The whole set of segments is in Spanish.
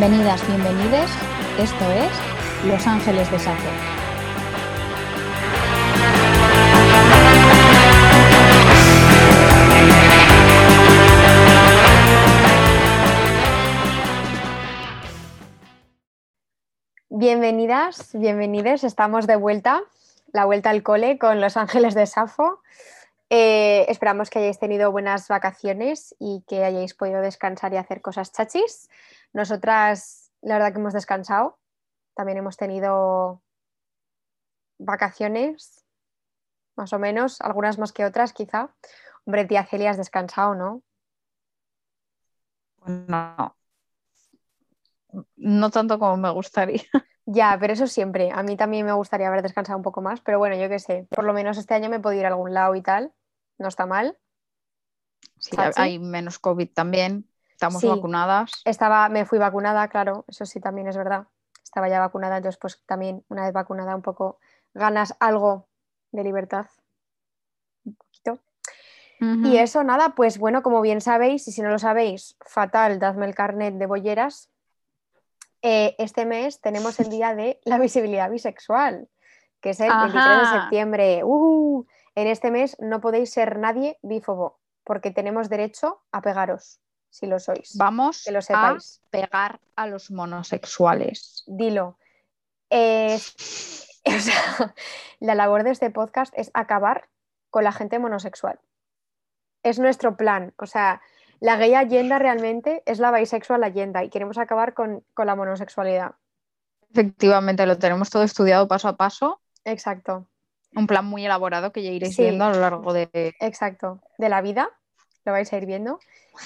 Bienvenidas, bienvenides. Esto es Los Ángeles de Safo. Bienvenidas, bienvenidos. Estamos de vuelta, la vuelta al cole con Los Ángeles de Safo. Eh, esperamos que hayáis tenido buenas vacaciones y que hayáis podido descansar y hacer cosas chachis. Nosotras, la verdad que hemos descansado. También hemos tenido vacaciones, más o menos, algunas más que otras, quizá. Hombre, tía Celia, has descansado, ¿no? No. No tanto como me gustaría. Ya, pero eso siempre. A mí también me gustaría haber descansado un poco más, pero bueno, yo qué sé. Por lo menos este año me podido ir a algún lado y tal. No está mal. Sí, hay menos COVID también. Estamos Sí. vacunadas. Estaba, me fui vacunada, claro, eso sí también es verdad. Estaba ya vacunada, entonces pues también una vez vacunada un poco ganas algo de libertad. Un poquito. Y eso, nada, pues bueno, como bien sabéis, y si no lo sabéis, fatal, dadme el carnet de bolleras. Eh, este mes tenemos el día de la visibilidad bisexual, que es el 23 de Ajá. septiembre. ¡Uh! En este mes no podéis ser nadie bífobo, porque tenemos derecho a pegaros, si lo sois. Vamos que lo a sepáis. pegar a los monosexuales. Dilo. Eh, o sea, la labor de este podcast es acabar con la gente monosexual. Es nuestro plan. O sea, la gay agenda realmente es la bisexual agenda y queremos acabar con, con la monosexualidad. Efectivamente, lo tenemos todo estudiado paso a paso. Exacto, Un plan muy elaborado que ya iréis Sí. viendo a lo largo de. exacto. De la vida, lo vais a ir viendo.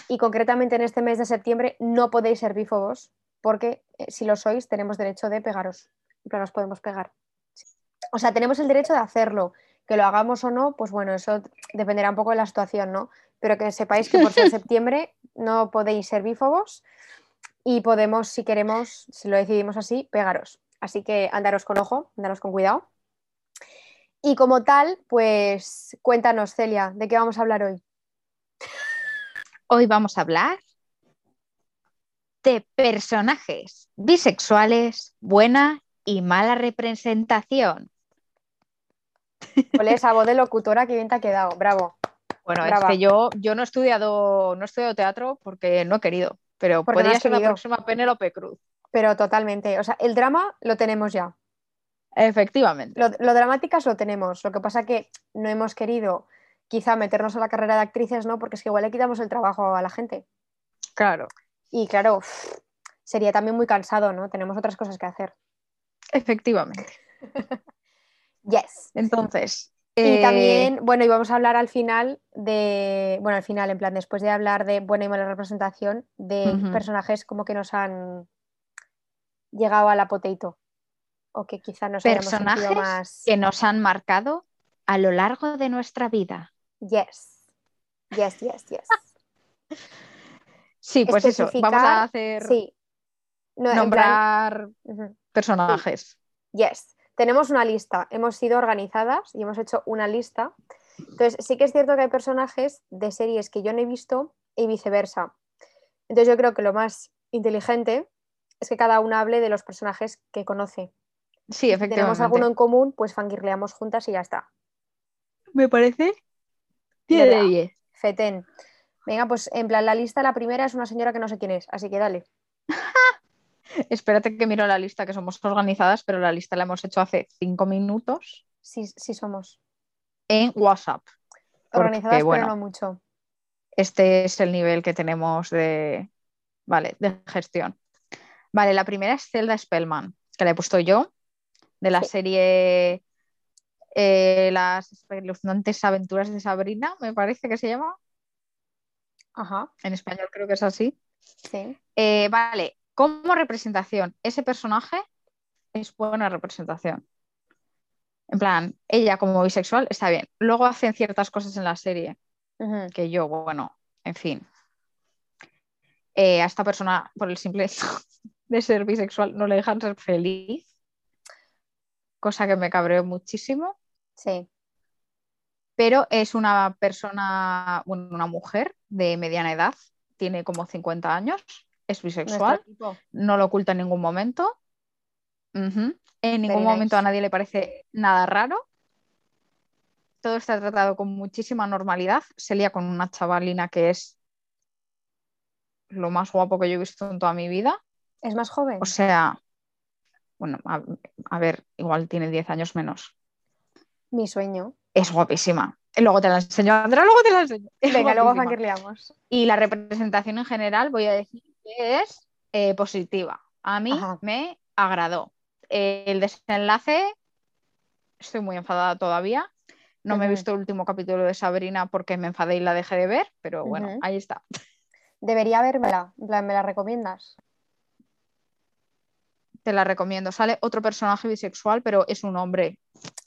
Y concretamente en este mes de septiembre no podéis ser bífobos porque eh, si lo sois tenemos derecho de pegaros. Pero nos podemos pegar. O sea, tenemos el derecho de hacerlo. Que lo hagamos o no, pues bueno, eso dependerá un poco de la situación, ¿no? Pero que sepáis que por ser septiembre no podéis ser bífobos y podemos, si queremos, si lo decidimos así, pegaros. Así que andaros con ojo, andaros con cuidado. Y como tal, pues cuéntanos, Celia, ¿de qué vamos a hablar hoy? Hoy vamos a hablar de personajes bisexuales, buena y mala representación. Ole, esa voz de locutora que bien te ha quedado, bravo. Bueno, Brava. es que yo, yo no he estudiado, no he estudiado teatro porque no he querido, pero Porque podría ser la próxima Penélope Cruz. Pero totalmente, o sea, el drama lo tenemos ya. Efectivamente. Lo, lo dramáticas lo tenemos. Lo que pasa que no hemos querido quizá meternos a la carrera de actrices, ¿no? Porque es que igual le quitamos el trabajo a la gente. Claro, Y claro, sería también muy cansado, ¿no? Tenemos otras cosas que hacer. efectivamente. Yes. Entonces. Y eh, también, bueno, y vamos a hablar al final de, bueno, al final, en plan, después de hablar de buena y mala representación, de personajes como que nos han llegado a la potato. O que quizá nos personajes más. que nos han marcado a lo largo de nuestra vida. Yes. Yes, yes, yes. Sí, pues eso, vamos a hacer Sí. No, en plan- nombrar personajes. Yes. Tenemos una lista, hemos sido organizadas y hemos hecho una lista. Entonces, sí que es cierto que hay personajes de series que yo no he visto y viceversa. Entonces, yo creo que lo más inteligente es que cada una hable de los personajes que conoce. Sí, Si tenemos efectivamente. alguno en común, pues fangirleamos juntas y ya está. Me parece 10 de 10. Feten. Venga, pues en plan, la lista, la primera es una señora que no sé quién es, así que dale. Espérate que miro la lista, que somos organizadas, pero la lista la hemos hecho hace cinco minutos Sí, sí somos. en WhatsApp. Porque, Organizadas, bueno, pero no mucho. este es el nivel que tenemos de, vale, de gestión. Vale, la primera es Zelda Spellman, que la he puesto yo, de la Sí. serie eh, Las espeluznantes aventuras de Sabrina, me parece que se llama. Ajá, En español creo que es así. sí. Eh, vale, como representación, ese personaje es buena representación. En plan, ella como bisexual está bien. Luego hacen ciertas cosas en la serie que yo, bueno, en fin. Eh, a esta persona, por el simple hecho de ser bisexual, no le dejan ser feliz. Cosa que me cabreó muchísimo. Sí. Pero es una persona, bueno, una mujer de mediana edad, tiene como 50 años. es bisexual, no lo oculta en ningún momento. En ningún Very momento a nadie le parece nada raro. Todo está tratado con muchísima normalidad. Se lía con una chavalina que es lo más guapo que yo he visto en toda mi vida. ¿Es más joven? O sea, bueno, a, a ver, igual tiene 10 años menos. Mi sueño. Es guapísima. Luego te la enseño, Andrea, luego te la enseño. Es Venga, luego fangirleamos. Y la representación en general, voy a decir que es eh, positiva. A mí Ajá. me agradó. Eh, el desenlace, estoy muy enfadada todavía. No me he visto el último capítulo de Sabrina porque me enfadé y la dejé de ver, pero bueno, ahí está. Debería plan, ¿me la recomiendas? Te la recomiendo. Sale otro personaje bisexual, pero es un hombre.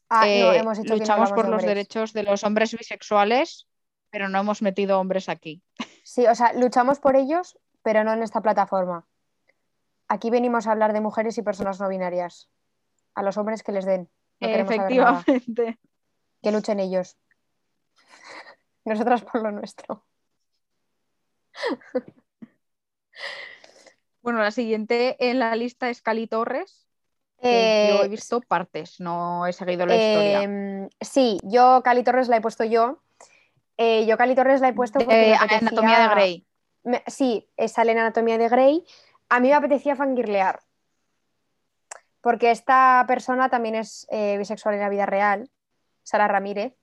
Ah, no, Eh, hemos luchamos por los derechos de los hombres bisexuales, pero no hemos metido hombres aquí. Sí, o sea, luchamos por ellos, pero no en esta plataforma. Aquí venimos a hablar de mujeres y personas no binarias. A los hombres que les den. No. Efectivamente. Que luchen ellos. Nosotras por lo nuestro. Bueno, la siguiente en la lista es Cali Torres. Yo Eh, he visto partes, no he seguido la historia. Em, sí, yo Cali Torres la he puesto yo. Eh, yo Cali Torres la he puesto porque me apetecía- Anatomía de Grey. me- sí, eh, sale en Anatomía de Grey. A mí me apetecía fangirlear. Porque esta persona también es eh, bisexual en la vida real. Sara Ramírez,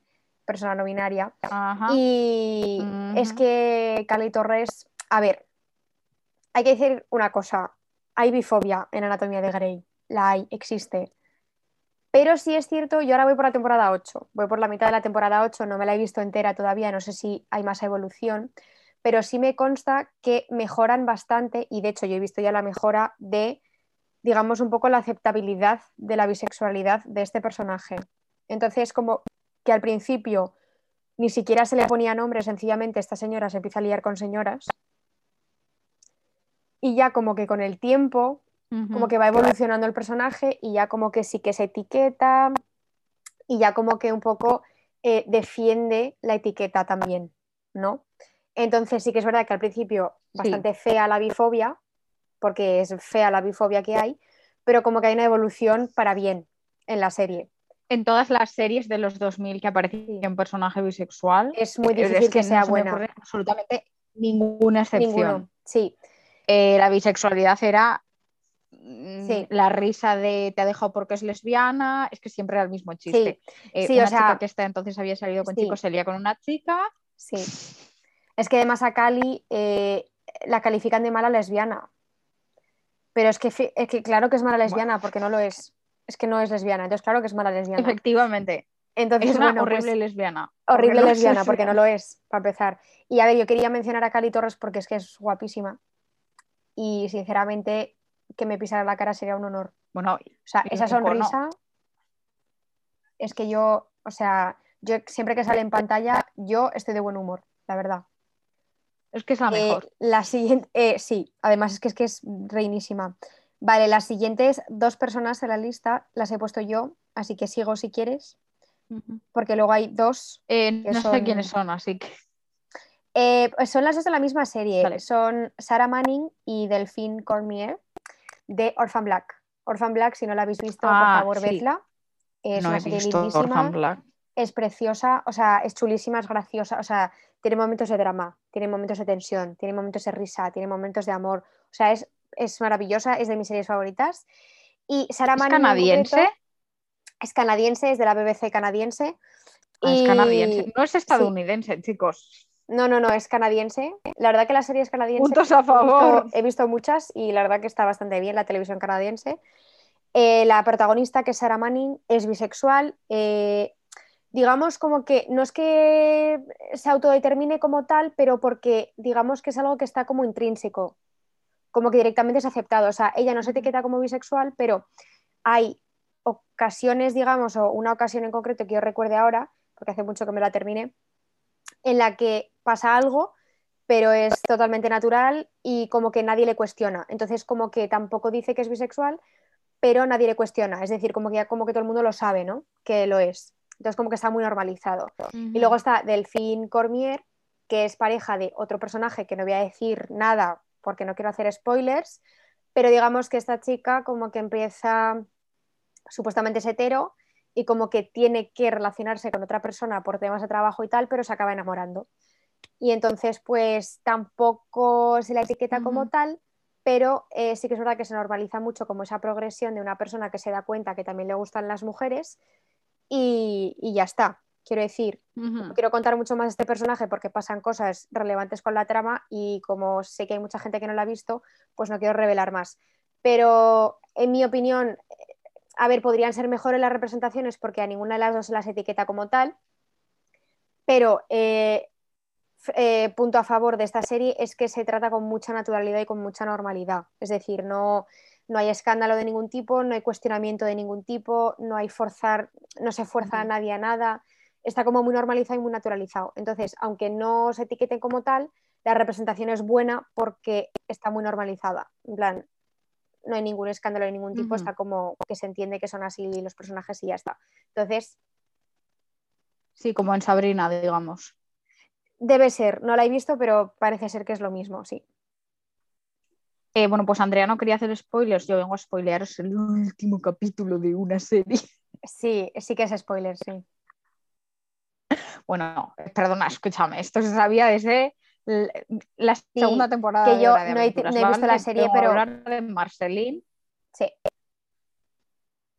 persona no binaria. Ajá. Y es que Cali Torres, a ver, hay que decir una cosa, hay bifobia en Anatomía de Grey, la hay, existe. Pero sí es cierto, yo ahora voy por la temporada 8, voy por la mitad de la temporada 8, no me la he visto entera todavía, no sé si hay más evolución, pero sí me consta que mejoran bastante y de hecho yo he visto ya la mejora de, digamos, un poco la aceptabilidad de la bisexualidad de este personaje. Entonces, como que al principio ni siquiera se le ponía nombre, sencillamente esta señora se empieza a liar con señoras. Y ya como que con el tiempo, Como que va evolucionando el personaje y ya como que sí que se etiqueta y ya como que un poco eh, defiende la etiqueta también, ¿no? Entonces sí que es verdad que al principio Sí. bastante fea la bifobia, porque es fea la bifobia que hay, pero como que hay una evolución para bien en la serie. En todas las series de los 2000 que aparecía un personaje bisexual, Es muy eh, difícil que no sea buena. absolutamente ninguna excepción. Ninguno. Sí, Eh, la bisexualidad era Sí. la risa de te ha dejado porque es lesbiana, es que siempre era el mismo chiste. Eh, Sí, una o sea, chica que hasta entonces había salido con sí. chicos se lía con una chica. sí. Es que además a Cali eh, la califican de mala lesbiana. Pero es que, es que claro que es mala lesbiana, porque no lo es. Es que no es lesbiana, entonces claro que es mala lesbiana. Efectivamente, Entonces, es una bueno, pues, horrible lesbiana. horrible no lesbiana, porque no lo es, para empezar. Y a ver, yo quería mencionar a Cali Torres porque es que es guapísima. Y sinceramente, que me pisara la cara sería un honor. Bueno, O sea, esa sonrisa es que yo, o sea, yo siempre que sale en pantalla, yo estoy de buen humor, la verdad. es que es la Eh, mejor. la siguiente, eh, sí, además es que, es que es reinísima. Vale, las siguientes dos personas en la lista las he puesto yo, así que sigo si quieres, porque luego hay dos. Eh, que no son- sé quiénes son, así que. Eh, pues son las dos de la misma serie, Vale. son Sarah Manning y Delphine Cormier de Orphan Black. Orphan Black, si no la habéis visto, Ah, por favor, sí. vedla. Es no una serie lindísima. Black. es preciosa, o sea, es chulísima, es graciosa, o sea, tiene momentos de drama, tiene momentos de tensión, tiene momentos de risa, tiene momentos de amor, o sea, es, es maravillosa, es de mis series favoritas. Y Sarah ¿Es Manning canadiense? concreto es canadiense, es de la BBC canadiense. Ah, es canadiense. No es estadounidense, chicos. No, no, no, es canadiense. La verdad que la serie es canadiense. Puntos a He visto- favor. He visto, muchas y la verdad que está bastante bien la televisión canadiense. Eh, la protagonista, que es Sarah Manning, es bisexual. eh, digamos como que no es que se autodetermine como tal, pero porque digamos que es algo que está como intrínseco, como que directamente es aceptado. O sea, ella no se etiqueta como bisexual, pero hay ocasiones, digamos, o una ocasión en concreto que yo recuerde ahora, porque hace mucho que me la terminé, en la que pasa algo, pero es totalmente natural y como que nadie le cuestiona. Entonces, como que tampoco dice que es bisexual, pero nadie le cuestiona. Es decir, como que ya como que todo el mundo lo sabe, ¿no? Que lo es. Entonces, como que está muy normalizado. Y luego está Delphine Cormier, que es pareja de otro personaje que no voy a decir nada porque no quiero hacer spoilers, pero digamos que esta chica como que empieza, supuestamente es hetero, y como que tiene que relacionarse con otra persona por temas de trabajo y tal, pero se acaba enamorando. Y entonces, pues tampoco se la etiqueta como tal, pero eh, sí que es verdad que se normaliza mucho como esa progresión de una persona que se da cuenta que también le gustan las mujeres y, y ya está. Quiero decir, no quiero contar mucho más de este personaje porque pasan cosas relevantes con la trama y como sé que hay mucha gente que no la ha visto, pues no quiero revelar más. Pero en mi opinión, a ver, podrían ser mejores las representaciones porque a ninguna de las dos se las etiqueta como tal, pero eh, eh, punto a favor de esta serie es que se trata con mucha naturalidad y con mucha normalidad. Es decir, no, no hay escándalo de ningún tipo, no hay cuestionamiento de ningún tipo, no hay forzar, no se fuerza a nadie a nada, está como muy normalizado y muy naturalizado. Entonces, aunque no se etiqueten como tal, la representación es buena porque está muy normalizada. En plan, no hay ningún escándalo de ningún tipo, está como que se entiende que son así los personajes y ya está. Entonces, Sí, como en Sabrina, digamos. Debe ser, no la he visto, pero parece ser que es lo mismo, sí. Eh, bueno, pues Andrea no quería hacer spoilers, yo vengo a spoilearos el último capítulo de una serie. Sí, sí que es spoiler, sí. Bueno, no, perdona, escúchame, esto se sabía desde la segunda temporada que de yo de no he- no he visto ¿vale? la serie, pero- hablar de Marceline, Sí,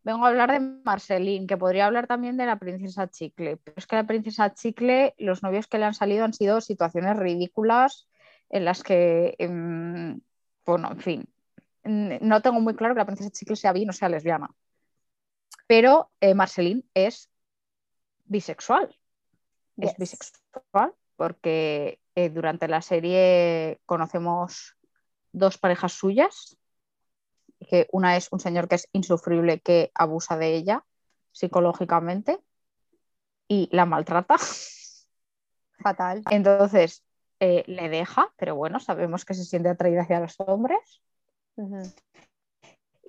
vengo a hablar de Marceline, que podría hablar también de la princesa Chicle, pero es que la princesa Chicle, los novios que le han salido han sido situaciones ridículas en las que, em, bueno, en fin, no tengo muy claro que la princesa Chicle sea bi o sea lesbiana, pero eh, Marceline es bisexual. es bisexual porque eh, durante la serie conocemos dos parejas suyas, que una es un señor que es insufrible que abusa de ella psicológicamente y la maltrata. fatal. Entonces eh, le deja, pero bueno, sabemos que se siente atraída hacia los hombres.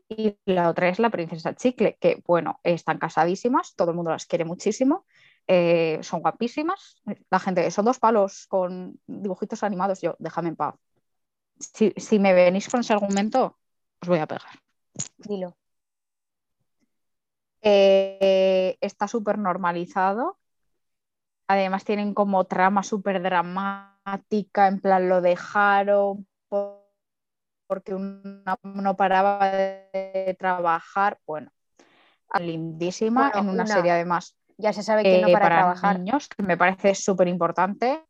Y la otra es la princesa Chicle, que bueno, están casadísimas, todo el mundo las quiere muchísimo, eh, son guapísimas. La gente, son dos palos con dibujitos animados, yo, déjame en paz. Si, si me venís con ese argumento, os voy a pegar. Dilo. Eh, está súper normalizado. Además tienen como trama súper dramática, en plan lo dejaron por- porque una no paraba de trabajar. Bueno, lindísima Bueno, en una, una, serie además Ya se sabe que no eh, para, para trabajar. niños, que me parece súper importante.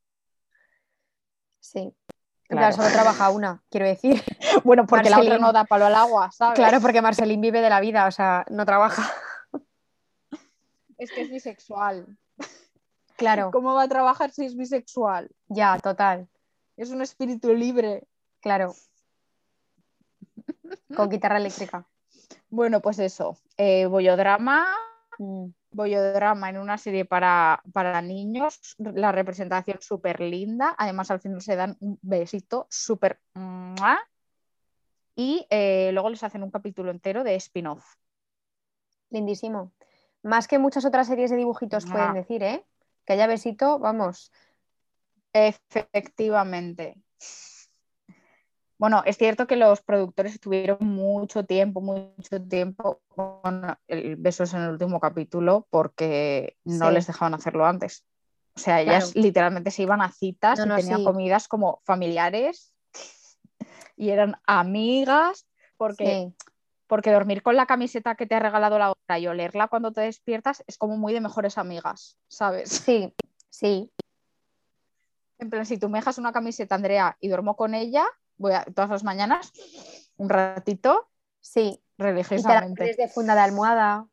Sí. Claro. solo trabaja una, quiero decir. Bueno, porque la otra Marceline. no da palo al agua, ¿sabes? Claro, porque Marceline vive de la vida, o sea, no trabaja. Es que es bisexual. Claro, ¿Cómo va a trabajar si es bisexual? ya, total. Es un espíritu libre. Claro. Con guitarra eléctrica. Bueno, pues eso. Eh, bollodrama. Bollodrama en una serie para, para niños, la representación súper linda, además al final se dan un besito súper... Y eh, luego les hacen un capítulo entero de spin-off. Lindísimo. Más que muchas otras series de dibujitos pueden Ah. decir, ¿eh? Que haya besito, vamos. Efectivamente. Bueno, es cierto que los productores estuvieron mucho tiempo, mucho tiempo con el besos en el último capítulo porque no Sí. les dejaban hacerlo antes. O sea, ellas Claro. literalmente se iban a citas No, y no, tenían sí. comidas como familiares y eran amigas porque, Sí, porque dormir con la camiseta que te ha regalado la otra y olerla cuando te despiertas es como muy de mejores amigas, ¿sabes? sí, sí. En plan, si tú me dejas una camiseta, Andrea, y duermo con ella, voy a todas las mañanas, un ratito, Sí. Religiosamente. pones de funda de almohada.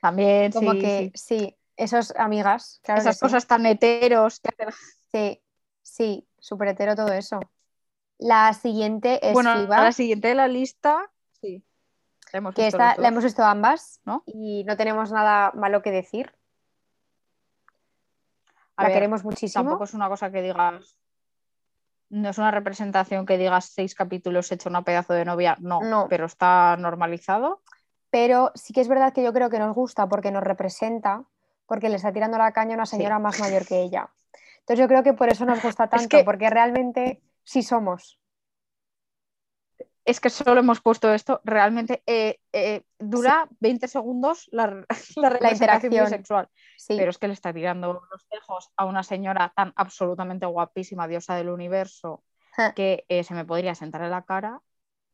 También, Como sí, que, sí. sí, esos amigas, claro Esas sí. cosas tan heteros. que hacen- Sí, sí, súper hetero todo eso. La siguiente es Bueno, la siguiente de la lista, sí. La hemos que visto esta la hemos visto ambas ¿no? y no tenemos nada malo que decir. A la ver, queremos muchísimo. Tampoco es una cosa que digas. No es una representación que digas seis capítulos hecho una pedazo de novia, no, No. pero está normalizado. Pero sí que es verdad que yo creo que nos gusta porque nos representa, porque le está tirando la caña a una Sí. señora más mayor que ella. Entonces yo creo que por eso nos gusta tanto, que- porque realmente sí somos. Es que solo hemos puesto esto, realmente eh, eh, dura 20 segundos la, la, interacción. bisexual. Sí, Pero es que le está tirando los tejos a una señora tan absolutamente guapísima, diosa del universo, que eh, se me podría sentar en la cara,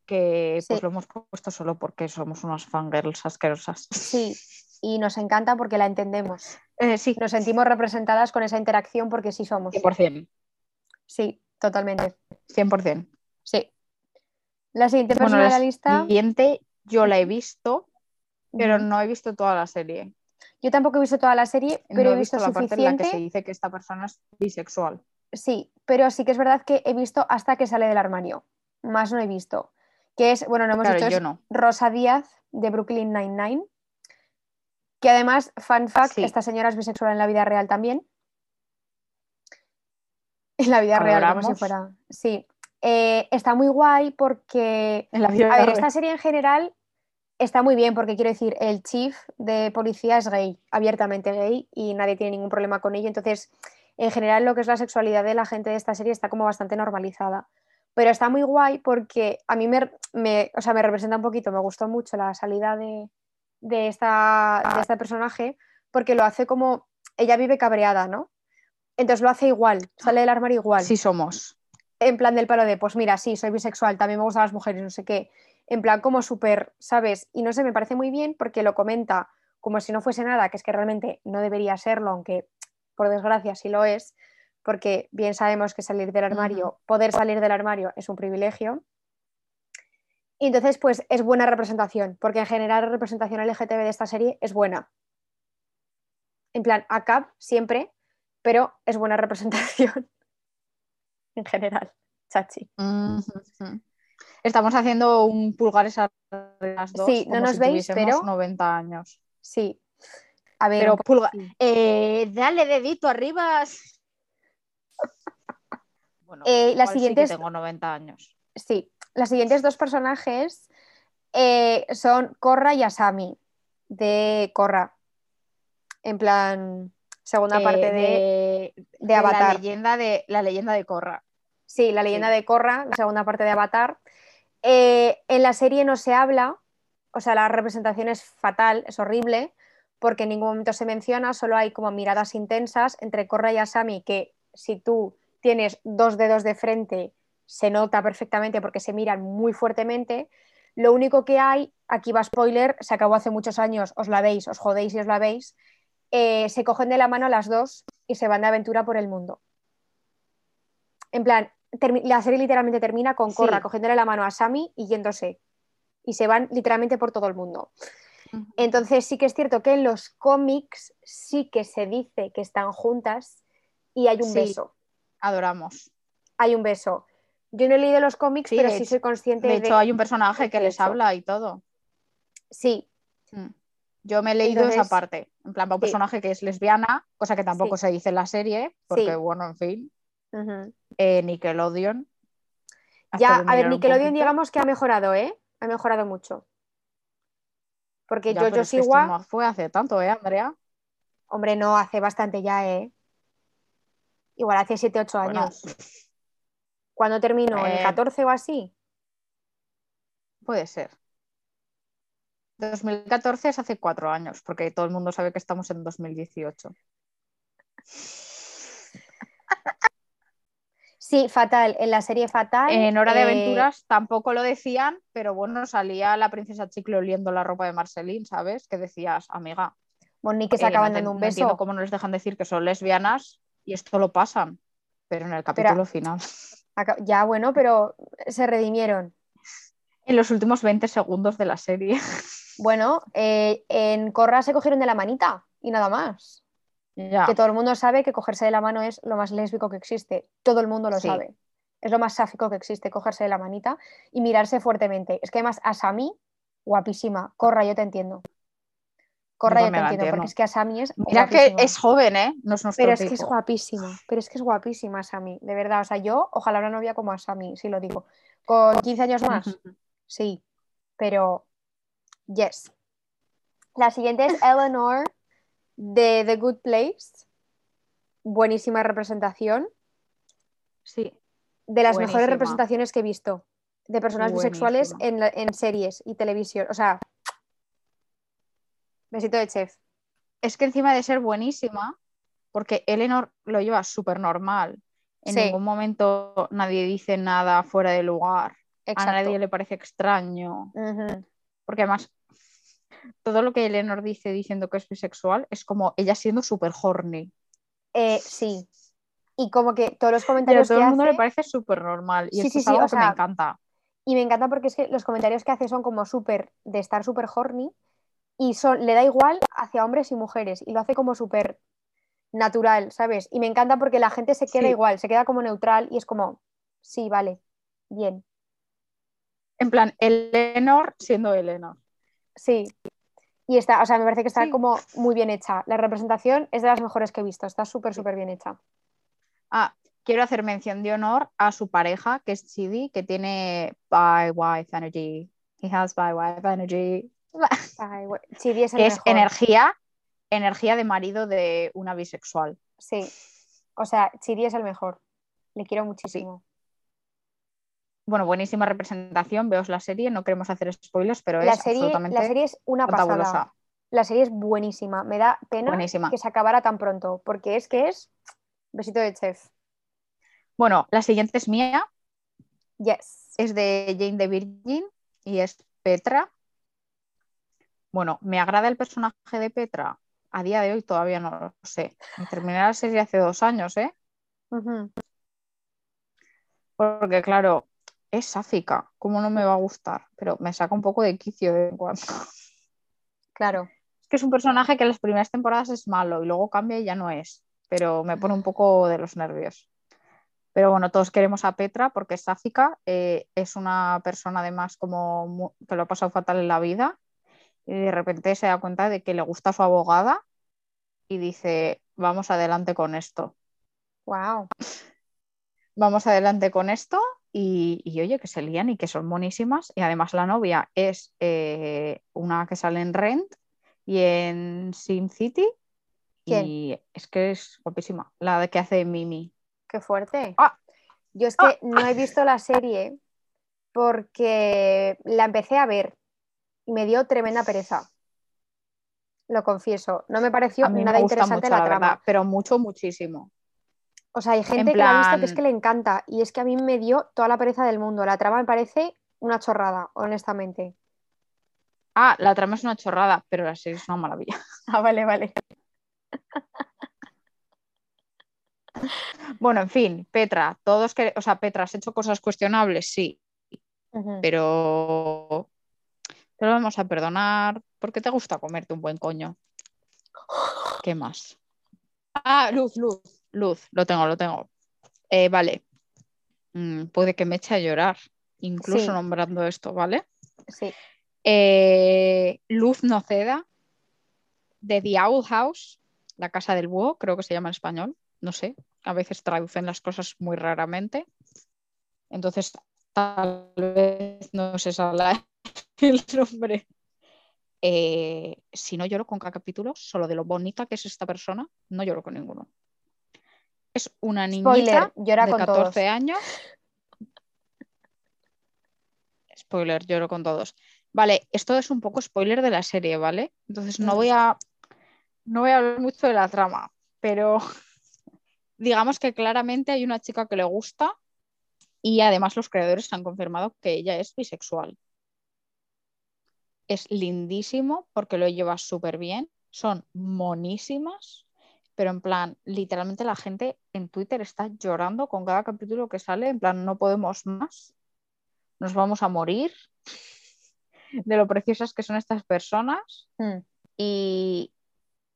que pues Sí. lo hemos puesto solo porque somos unas fangirls asquerosas. sí. Y nos encanta porque la entendemos. Sí, Nos sentimos representadas con esa interacción porque sí somos. 100%. Sí, totalmente. 100%. Sí. La siguiente Bueno, persona de la lista, siguiente yo la he visto, pero no he visto toda la serie. yo tampoco he visto toda la serie, pero no he visto, la parte en la que suficiente. se dice que esta persona es bisexual. Sí, pero sí que es verdad que he visto hasta que sale del armario. Más no he visto. Que es, bueno, no hemos Claro, dicho, yo es no. Rosa Díaz de Brooklyn Nine-Nine. Que además, fun fact, Sí. esta señora es bisexual en la vida real también. En la vida real, como si fuera. Sí. Eh, está muy guay porque. En la vida A ver, esta serie en general está muy bien porque quiero decir, el chief de policía es gay, abiertamente gay, y nadie tiene ningún problema con ello. Entonces, en general, lo que es la sexualidad de la gente de esta serie está como bastante normalizada. Pero está muy guay porque a mí me, me- o sea, me representa un poquito, me gustó mucho la salida de, de, esta, de este personaje porque lo hace como, ella vive cabreada, ¿no? Entonces lo hace igual, sale del armario igual Sí somos. En plan del palo de, pues mira, sí, soy bisexual, también me gustan las mujeres, no sé qué. En plan como súper, ¿sabes? Y no sé, me parece muy bien porque lo comenta como si no fuese nada, que es que realmente no debería serlo, aunque por desgracia sí lo es, porque bien sabemos que salir del armario, poder salir del armario es un privilegio. Y entonces, pues es buena representación, porque en general la representación LGTB de esta serie es buena. En plan, a cap siempre, pero es buena representación en general. Chachi. Estamos haciendo un pulgares a las dos. Sí, no nos si veis, pero- 90 años. Sí. A ver, Pero pulga- sí. Eh, dale dedito arriba. Bueno, Eh, las sí siguientes- tengo 90 años. Sí. Las siguientes dos personajes eh, son Korra y Asami, de Korra. En plan, segunda parte de, de, de Avatar. La leyenda de, la leyenda de Korra. Sí, la leyenda Sí. de Korra, la segunda parte de Avatar. Eh, en la serie no se habla, o sea, la representación es fatal, es horrible, porque en ningún momento se menciona, solo hay como miradas intensas entre Korra y Asami, que si tú tienes dos dedos de frente, se nota perfectamente porque se miran muy fuertemente. Lo único que hay, aquí va spoiler, se acabó hace muchos años, os la veis, os jodéis y os la veis, eh, se cogen de la mano las dos y se van de aventura por el mundo. En plan, la serie literalmente termina con Sí. Korra cogiéndole la mano a Sammy y yéndose. Y se van literalmente por todo el mundo. Entonces sí que es cierto que en los cómics sí que se dice que están juntas y hay un Sí. beso. Adoramos. Hay un beso. Yo no he leído los cómics, Sí, pero sí hecho- soy consciente De de, hecho, hay un personaje que les hecho. habla y todo. Sí, Mm. Yo me he leído esa parte. En plan, para un Sí. personaje que es lesbiana, cosa que tampoco Sí. se dice en la serie, porque bueno, en fin. Eh, Nickelodeon. Ya, Hazte de a ver, Nickelodeon poquito. digamos que ha mejorado, ¿eh? Ha mejorado mucho. Porque Ya, yo, pero yo es que esto Siwa, no fue hace tanto, ¿eh, Andrea? hombre, no, hace bastante ya, ¿eh? Igual hace 7, 8 Bueno, años. ¿Cuándo terminó? ¿En Eh, 14 o así? Puede ser. 2014 es hace cuatro años, porque todo el mundo sabe que estamos en 2018. Sí, fatal. En la serie Fatal. En Hora de eh, Aventuras tampoco lo decían, pero bueno, salía la princesa Chicle oliendo la ropa de Marceline, ¿sabes? Que decías, amiga, Bonnie que se acaban no, dando un no entiendo beso. cómo no les dejan decir que son lesbianas y esto lo pasan, pero en el capítulo final. Ya, bueno, pero se redimieron. En los últimos 20 segundos de la serie. Bueno, eh, en Corra se cogieron de la manita y nada más. Ya. Que todo el mundo sabe que cogerse de la mano es lo más lésbico que existe. Todo el mundo lo Sí. sabe. Es lo más sáfico que existe, cogerse de la manita y mirarse fuertemente. Es que además Asami, guapísima. Corra, yo te entiendo. Corra, yo, te entiendo, entiendo. porque es que Asami es Mira que es joven, ¿eh? No es Pero es que es guapísima, pero es que es guapísima Asami, de verdad. O sea, yo ojalá una novia como Asami, sí lo digo. Con 15 años más, sí, pero yes. La siguiente es Eleanor de The Good Place. Buenísima representación. Sí. De las mejores representaciones que he visto. de personas bisexuales en, la- en series y televisión. O sea, besito de chef. Es que encima de ser buenísima, porque Eleanor lo lleva súper normal. En Sí. ningún momento nadie dice nada fuera de lugar. Exacto. A nadie le parece extraño. Porque además, todo lo que Eleanor dice diciendo que es bisexual es como ella siendo súper horny. Eh, sí. Y como que todos los Pero a comentarios todo que el mundo hace, le parece súper normal. Y Sí, esto sí, es sí, algo o que me encanta. y me encanta porque es que los comentarios que hace son como súper, de estar súper horny, y son, le da igual hacia hombres y mujeres, y lo hace como súper natural, ¿sabes? Y me encanta porque la gente se queda igual, se queda como neutral, y es como, sí, vale, bien, En plan, Eleanor siendo Eleanor. sí. Y está, o sea, me parece que está Sí. como muy bien hecha. La representación es de las mejores que he visto, está súper, súper bien hecha. Ah, quiero hacer mención de honor a su pareja, que es Chidi, que tiene bi-wife energy. He has bi-wife energy. Ay, güey, Chidi es el que es mejor. energía, energía de marido de una bisexual. Sí, o sea, Chidi es el mejor. Le quiero muchísimo. Bueno, buenísima representación, veos la serie, no queremos hacer spoilers, pero La es serie, absolutamente la serie es una pasada. La serie es buenísima. Me da pena Buenísima. que se acabara tan pronto, porque es que es besito de chef. Bueno, la siguiente es mía, Yes. es de Jane the Virgin y es Petra. Bueno, me agrada el personaje de Petra. A día de hoy todavía no lo sé. Terminé la serie hace dos años, ¿eh? Porque claro, es sáfica, ¿cómo no me va a gustar? Pero me saca un poco de quicio de cuando. Claro. Es que es un personaje que en las primeras temporadas es malo y luego cambia y ya no es. Pero me pone un poco de los nervios. Pero bueno, todos queremos a Petra porque es sáfica, eh, es una persona además como que lo ha pasado fatal en la vida y de repente se da cuenta de que le gusta su abogada y dice, vamos adelante con esto. Wow. vamos adelante con esto y, y, oye, que se lían y que son monísimas. Y además la novia es eh, una que sale en Rent y en Sim City. ¿Quién? Y es que es guapísima, la de que hace Mimi. Qué fuerte. Ah. Yo es que no he visto la serie porque la empecé a ver y me dio tremenda pereza. Lo confieso. No me pareció A mí nada me gusta interesante mucho, la, la trama. pero mucho, muchísimo. O sea, hay gente que la ha visto que es que le encanta y es que a mí me dio toda la pereza del mundo. La trama me parece una chorrada, honestamente. Ah, la trama es una chorrada, pero la serie es una maravilla. Ah, vale, vale. Bueno, en fin, Petra, todos que, o sea, Petra, has hecho cosas cuestionables, sí, pero te lo vamos a perdonar porque te gusta comerte un buen coño. ¿Qué más? Ah, luz, luz, luz, lo tengo, lo tengo. Eh, vale. Mm, puede que me eche a llorar, incluso Sí. nombrando esto, ¿vale? Sí. Eh, Luz Noceda, de The Owl House, la casa del búho, creo que se llama en español, no sé, a veces traducen las cosas muy raramente. Entonces, tal vez no se sale el nombre. Eh, si no lloro con cada capítulo, solo de lo bonita que es esta persona, no lloro con ninguno. Es una niñita Spoiler, llora de con 14 todos. años. Spoiler, lloro con todos. Vale, esto es un poco spoiler de la serie, ¿vale? Entonces no voy a no voy a hablar mucho de la trama, pero digamos que claramente hay una chica que le gusta y además los creadores han confirmado que ella es bisexual. Es lindísimo porque lo lleva súper bien, son monísimas, pero en plan, literalmente la gente en Twitter está llorando con cada capítulo que sale, en plan, no podemos más, nos vamos a morir de lo preciosas que son estas personas Mm. y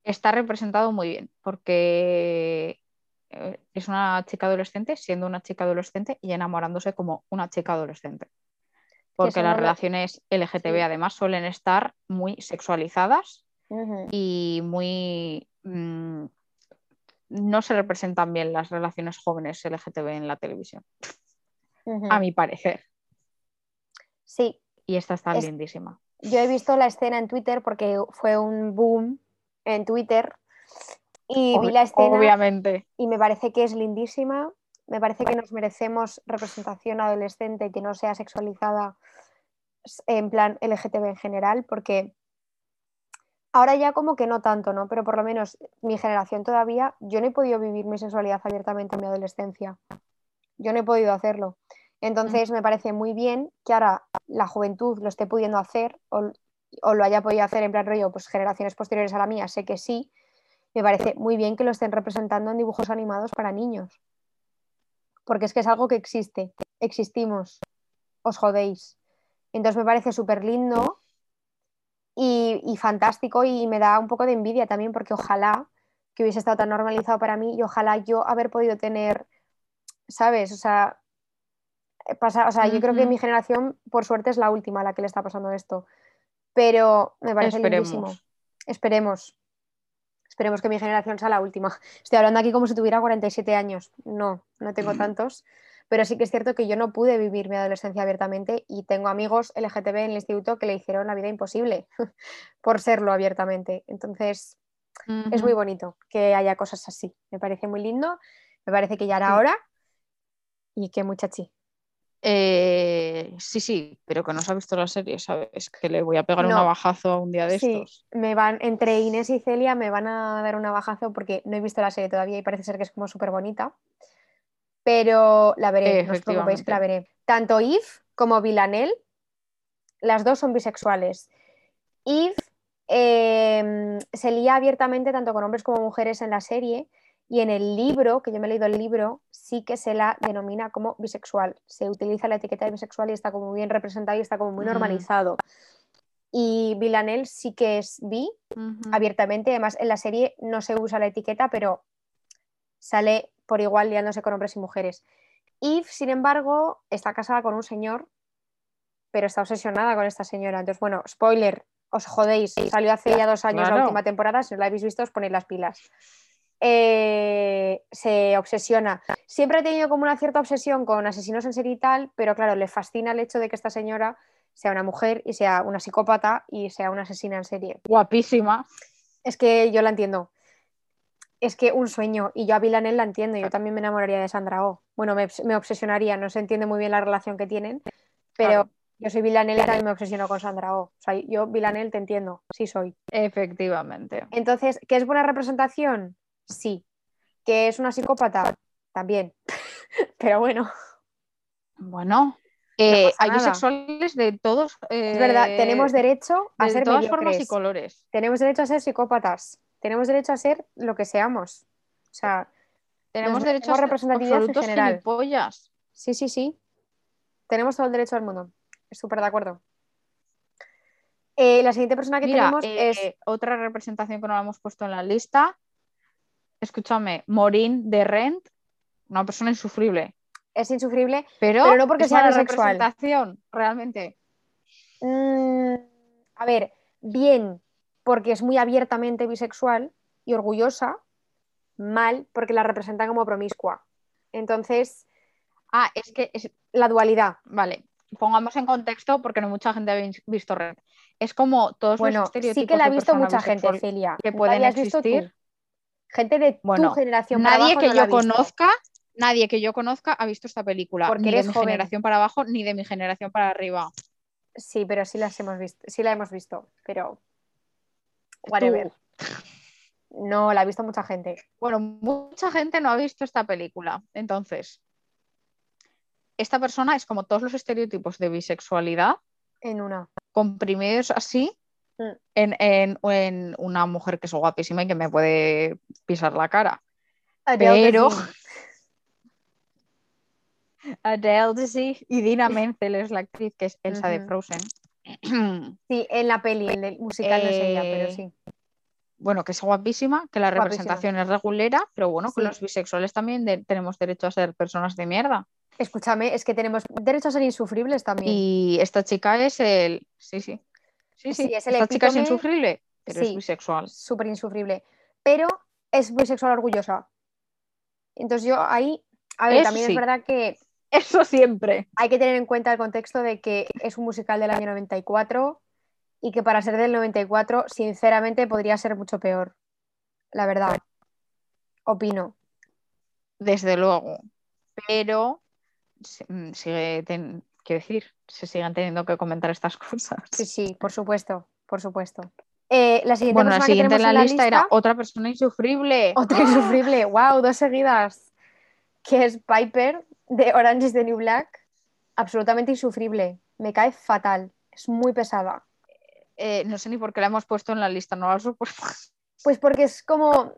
está representado muy bien porque eh, es una chica adolescente siendo una chica adolescente y enamorándose como una chica adolescente. Porque las no lo- relaciones LGTB Sí. además suelen estar muy sexualizadas y muy... mm, no se representan bien las relaciones jóvenes LGTB en la televisión, a mi parecer. Sí, Y esta está Es- lindísima. yo he visto la escena en Twitter porque fue un boom en Twitter y vi la escena Obviamente. y me parece que es lindísima me parece que nos merecemos representación adolescente que no sea sexualizada en plan LGTB en general, porque ahora ya como que no tanto, ¿no? Pero por lo menos mi generación todavía, yo no he podido vivir mi sexualidad abiertamente en mi adolescencia. Yo no he podido hacerlo. Entonces me parece muy bien que ahora la juventud lo esté pudiendo hacer o, o, lo haya podido hacer en plan rollo, pues generaciones posteriores a la mía, sé que sí. Me parece muy bien que lo estén representando en dibujos animados para niños. Porque es que es algo que existe. Existimos. Os jodéis. Entonces me parece súper lindo y, y, fantástico y me da un poco de envidia también porque ojalá que hubiese estado tan normalizado para mí y ojalá yo haber podido tener, ¿sabes? O sea, pasa, o sea yo creo que mi generación, por suerte, es la última a la que le está pasando esto. Pero me parece Esperemos. lindísimo. Esperemos. Esperemos que mi generación sea la última. Estoy hablando aquí como si tuviera 47 años. No, no tengo tantos. Pero sí que es cierto que yo no pude vivir mi adolescencia abiertamente y tengo amigos LGTB en el instituto que le hicieron la vida imposible por serlo abiertamente. Entonces, uh -huh. es muy bonito que haya cosas así. Me parece muy lindo. Me parece que ya era hora y que muchachi. Eh, sí, sí, pero que no se ha visto la serie, ¿sabes? Que le voy a pegar no. un navajazo a un día de sí, estos. Me van, entre Inés y Celia me van a dar un navajazo porque no he visto la serie todavía y parece ser que es como súper bonita. Pero la veré, no os preocupéis que la veré. Tanto Eve como Villanelle, las dos son bisexuales. Eve eh, se lía abiertamente tanto con hombres como mujeres en la serie y en el libro, que yo me he leído el libro, sí que se la denomina como bisexual. Se utiliza la etiqueta de bisexual y está como muy bien representado y está como muy normalizado. Y Villanelle sí que es bi, uh -huh. abiertamente. Además, en la serie no se usa la etiqueta, pero sale por igual liándose con hombres y mujeres. Eve, sin embargo, está casada con un señor, pero está obsesionada con esta señora. Entonces, bueno, spoiler, os jodéis. Salió hace ya dos años claro. la última temporada, si no la habéis visto, os ponéis las pilas. Eh, se obsesiona. Siempre ha tenido como una cierta obsesión con asesinos en serie y tal, pero claro, le fascina el hecho de que esta señora sea una mujer y sea una psicópata y sea una asesina en serie. Guapísima. Es que yo la entiendo. Es que un sueño, y yo a Villanelle la entiendo, yo también me enamoraría de Sandra Oh. Bueno, me, me obsesionaría, no se entiende muy bien la relación que tienen, pero claro. yo soy Villanelle y también me obsesiono con Sandra Oh. O sea, yo Villanelle te entiendo, sí soy. Efectivamente. Entonces, ¿qué es buena representación? Sí. ¿Que es una psicópata? También. Pero bueno. Bueno, eh, no hay bisexuales de todos. Eh, es verdad, tenemos derecho a de ser todas mediocres. formas y colores. Tenemos derecho a ser psicópatas. Tenemos derecho a ser lo que seamos. O sea, tenemos derecho a ser representatividad en general. Gilipollas. Sí, sí, sí. Tenemos todo el derecho del mundo. Súper de acuerdo. Eh, la siguiente persona que Mira, tenemos eh, es. Otra representación que no la hemos puesto en la lista escúchame, Morín de Rent, una persona insufrible. Es insufrible, pero, pero no porque es sea una representación, realmente. Mm, a ver, bien, porque es muy abiertamente bisexual y orgullosa, mal, porque la representa como promiscua. Entonces, ah, es que es la dualidad. Vale, pongamos en contexto porque no mucha gente ha visto Red. Es como todos bueno, los estereotipos sí que la ha visto mucha gente, Celia. que ¿La pueden existir. Gente de Bueno, tu generación para Nadie abajo que no yo conozca, nadie que yo conozca ha visto esta película, Porque ni de mi joven. generación para abajo, ni de mi generación para arriba. Sí, pero sí las hemos visto, sí la hemos visto, pero whatever. Tú. No, la ha visto mucha gente. Bueno, mucha gente no ha visto esta película. Entonces, esta persona es como todos los estereotipos de bisexualidad, En una. comprimidos así, Mm. en, en- en una mujer que es guapísima y que me puede pisar la cara. Pero- Adele Daisy y Dina Menzel es la actriz que es Elsa de. Frozen. Sí, en la peli, en el musical no es ella, pero Eh, sí. bueno, que es guapísima, que la Guapísima. representación es regulera, pero bueno, que Sí. los bisexuales también de- tenemos derecho a ser personas de mierda. Escúchame, es que tenemos derecho a ser insufribles también. Y esta chica es el. Sí, sí. Sí, sí. Sí, es el esta chica es insufrible, pero es bisexual. Súper insufrible. Pero es bisexual orgullosa. Entonces yo ahí, a ver, Eso también es verdad que Eso siempre. hay que tener en cuenta el contexto de que es un musical del año 94 y que para ser del 94, sinceramente, podría ser mucho peor. La verdad. Opino. Desde luego. pero mm, sigue, ten- quiero decir, se siguen teniendo que comentar estas cosas. Sí, sí, por supuesto, por supuesto. Eh, la siguiente Bueno, la siguiente en tenemos la lista era otra persona insufrible. otra insufrible, wow, dos seguidas, que es Piper de Orange is the New Black, absolutamente insufrible, me cae fatal, es muy pesada. Eh, no sé ni por qué la hemos puesto en la lista, no la. Pues porque es como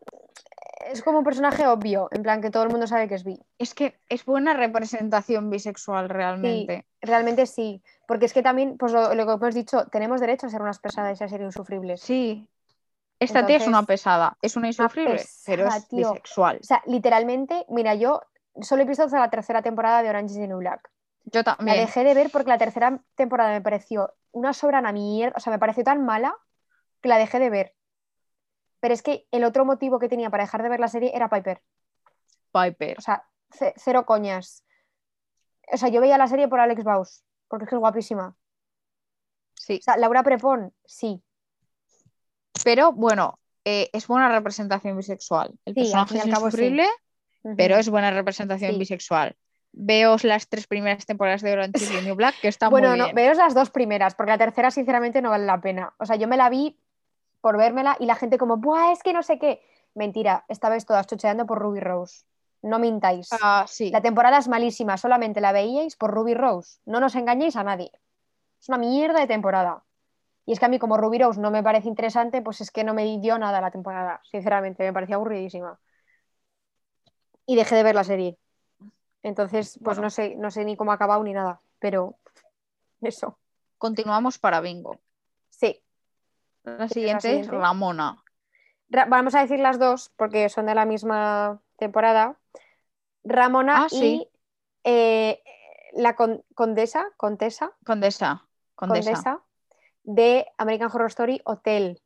es como un personaje obvio, en plan que todo el mundo sabe que es bi. Es que es buena representación bisexual realmente. Realmente sí, porque es que también, pues lo, lo que hemos dicho, tenemos derecho a ser unas pesadas y a ser insufribles. Sí. Esta tía es una pesada, es una insufrible, pero pesada, es tío. bisexual. O sea, literalmente, mira, yo solo he visto hasta la tercera temporada de Orange is the New Black. Yo La también. dejé de ver porque la tercera temporada me pareció una sobrana mierda, o sea, me pareció tan mala que la dejé de ver. Pero es que el otro motivo que tenía para dejar de ver la serie era Piper. Piper. O sea, ce- cero coñas. O sea, yo veía la serie por Alex Baus, porque es que es guapísima. Sí. O sea, Laura Prepon, sí. Pero bueno, eh, es buena representación bisexual. El Sí, al personaje fin y es al cabo, sí. Pero es buena representación Sí. bisexual. Veos las tres primeras temporadas de Orange is the New Black, que está Bueno, muy no, bien. veos las dos primeras, porque la tercera, sinceramente, no vale la pena. O sea, yo me la vi por vérmela y la gente como, ¡buah, es que no sé qué! Mentira, esta vez todas chocheando por Ruby Rose. No mintáis. Ah, sí. La temporada es malísima, solamente la veíais por Ruby Rose. No nos engañéis a nadie. Es una mierda de temporada. Y es que a mí, como Ruby Rose no me parece interesante, pues es que no me dio nada la temporada, sinceramente, me parecía aburridísima. Y dejé de ver la serie. Entonces, pues Bueno. no sé, no sé ni cómo ha acabado ni nada, pero eso. Continuamos para Bingo. Sí. La siguiente es siguiente? Ramona. Ra- vamos a decir las dos porque son de la misma temporada. Ramona Ah, sí. y eh, la con- condesa, contesa, Condesa. Condesa. condesa de American Horror Story Hotel.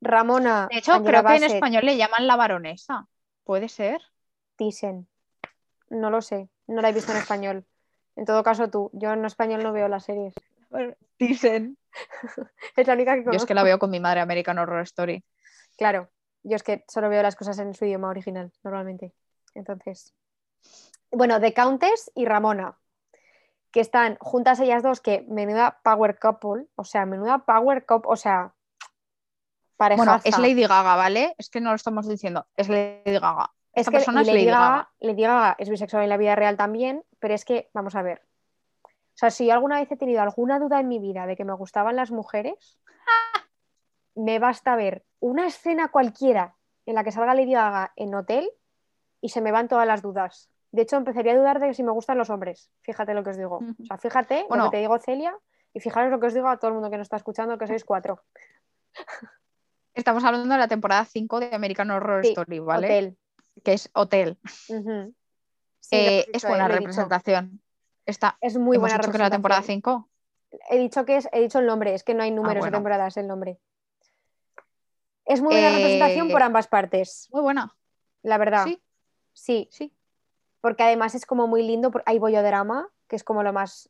Ramona. De hecho, Angela creo que en español le llaman la baronesa. ¿Puede ser? Thyssen. No lo sé, no la he visto en español. En todo caso, tú. Yo en español no veo las series. Dicen. Es la única que Yo es conozco. que la veo con mi madre American Horror Story. Claro, yo es que solo veo las cosas en su idioma original, normalmente. Entonces, bueno, The Countess y Ramona, que están juntas ellas dos, que menuda power couple, o sea, menuda power couple, o sea, parejaza. Bueno, es Lady Gaga, ¿vale? Es que no lo estamos diciendo. Es Lady Gaga. Es que persona Gaga, Gaga. Lady Gaga es bisexual en la vida real también, pero es que, vamos a ver. O sea, si yo alguna vez he tenido alguna duda en mi vida de que me gustaban las mujeres, me basta ver una escena cualquiera en la que salga Lady Gaga en hotel y se me van todas las dudas. De hecho, empezaría a dudar de si me gustan los hombres. Fíjate lo que os digo. O sea, fíjate Bueno. lo que te digo, Celia, y fijaros lo que os digo a todo el mundo que nos está escuchando, que sois cuatro. Estamos hablando de la temporada 5 de American Horror Sí, Story, ¿vale? Hotel. Que es Hotel. Sí, Eh, es buena representación. Está, Es muy buena dicho que la temporada representación. 5. He dicho que es, he dicho el nombre, es que no hay números bueno. de temporadas, el nombre. Es muy buena Eh, representación por ambas partes, Muy buena. la verdad. Sí, Sí, sí. porque además es como muy lindo, hay bollodrama, que es como lo más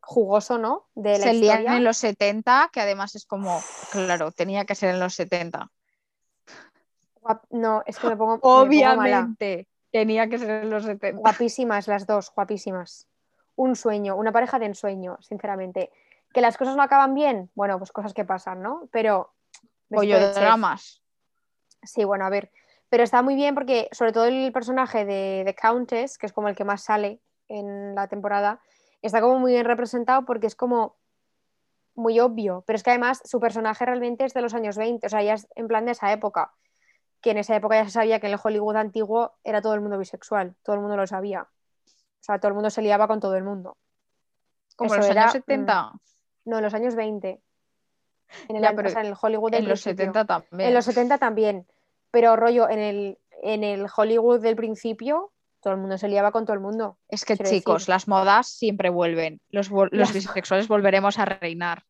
jugoso, ¿no? De la Se historia. en los 70, que además es como, claro, tenía que ser en los 70. Guap- No, es que me pongo, me pongo mala. Obviamente, tenía que ser en los 70. Guapísimas las dos, guapísimas. Un sueño, una pareja de ensueño, sinceramente. Que las cosas no acaban bien, bueno, pues cosas que pasan, ¿no? Pero... Pollo de dramas. Sí, bueno, a ver. Pero está muy bien porque, sobre todo el personaje de, de Countess, que es como el que más sale en la temporada, está como muy bien representado porque es como muy obvio. Pero es que además su personaje realmente es de los años 20, o sea, ya es en plan de esa época. Que en esa época ya se sabía que en el Hollywood antiguo era todo el mundo bisexual, todo el mundo lo sabía. O sea, todo el mundo se liaba con todo el mundo. Como en los era, años 70. No, en los años 20. En el, Ya, an- pero o sea, en el Hollywood del en los principio. 70 también. En los 70 también, pero rollo, en el, en el Hollywood del principio, todo el mundo se liaba con todo el mundo. Es que chicos, decir. las modas siempre vuelven. Los, los bisexuales volveremos a reinar.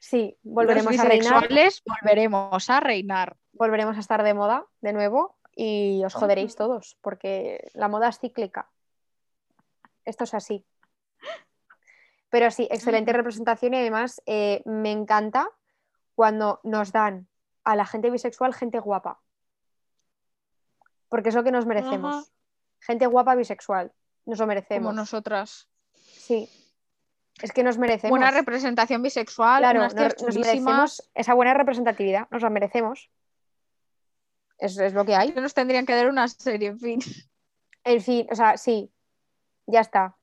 Sí, volveremos los a reinar, bisexuales volveremos a reinar. Volveremos a estar de moda de nuevo y os joderéis todos, porque la moda es cíclica. Esto es así. Pero sí, excelente representación y además eh, me encanta cuando nos dan a la gente bisexual gente guapa. Porque es lo que nos merecemos. Ajá. Gente guapa bisexual. Nos lo merecemos. como nosotras. Sí. Es que nos merecemos. Buena representación bisexual, Claro, nos, merecemos esa buena representatividad. Nos la merecemos. Es, es lo que hay. Nos tendrían que dar una serie, en fin. En fin, o sea, sí. Ya está.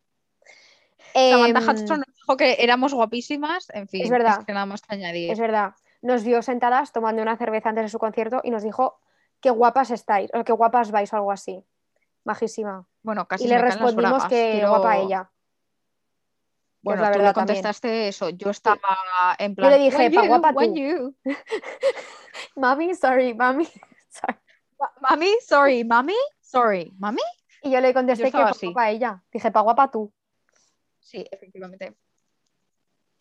Samantha Em, Hudson nos dijo que éramos guapísimas, en fin. Es verdad. que nada más que añadir. Es verdad. Nos vio sentadas tomando una cerveza antes de su concierto y nos dijo qué guapas estáis, o qué guapas vais o algo así. Majísima. Bueno, casi y le respondimos bragas, que quiero- guapa ella. Bueno, la tú verdad le contestaste eso. Yo estaba en Yo plan. le dije, "When "Pa' guapa tú". you". Mami, sorry, mami. sorry. Mami, sorry, mami, sorry, mami. Y yo le contesté Yo que así. guapa ella. Dije, pa' guapa tú. Sí, efectivamente.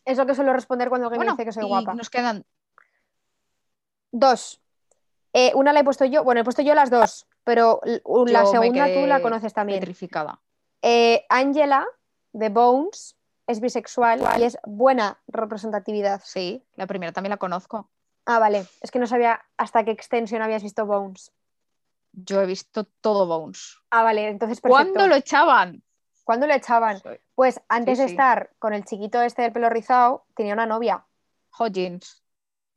Es lo que suelo responder cuando alguien Bueno, me dice que soy y guapa. nos quedan Dos. Eh, una la he puesto yo, bueno, he puesto yo las dos, pero la Yo segunda tú la conoces también. petrificada. Eh, Angela de Bones es bisexual y es buena representatividad. Sí, la primera también la conozco. Ah, vale. Es que no sabía hasta qué extensión habías visto Bones. Yo he visto todo Bones. Ah, vale, entonces perfecto. ¿Cuándo lo echaban? ¿Cuándo lo echaban? Pues antes Sí, de sí. estar con el chiquito este del pelo rizado, tenía una novia. Hodgins.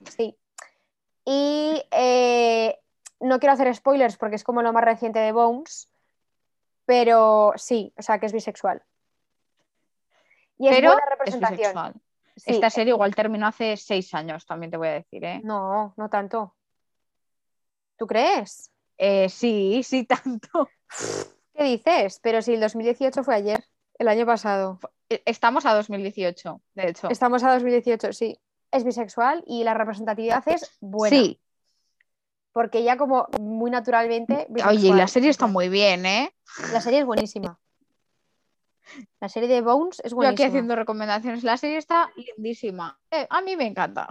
Sí. Y eh, no quiero hacer spoilers porque es como lo más reciente de Bones, pero sí, o sea que es bisexual. Y es Pero buena es representación. bisexual. Sí. Esta serie igual terminó hace seis años, también te voy a decir, ¿eh? No, no tanto. ¿Tú crees? Eh, sí, sí, tanto. ¿Qué dices? Pero si el 2018 fue ayer, el año pasado. Eh, Estamos a 2018, de hecho. Estamos a 2018, sí. Es bisexual y la representatividad es buena. Sí. Porque ella como muy naturalmente... Oye, la serie está muy bien, ¿eh? La serie es buenísima. La serie de Bones es Yo buenísima. aquí haciendo recomendaciones. La serie está lindísima. Eh, a mí me encanta.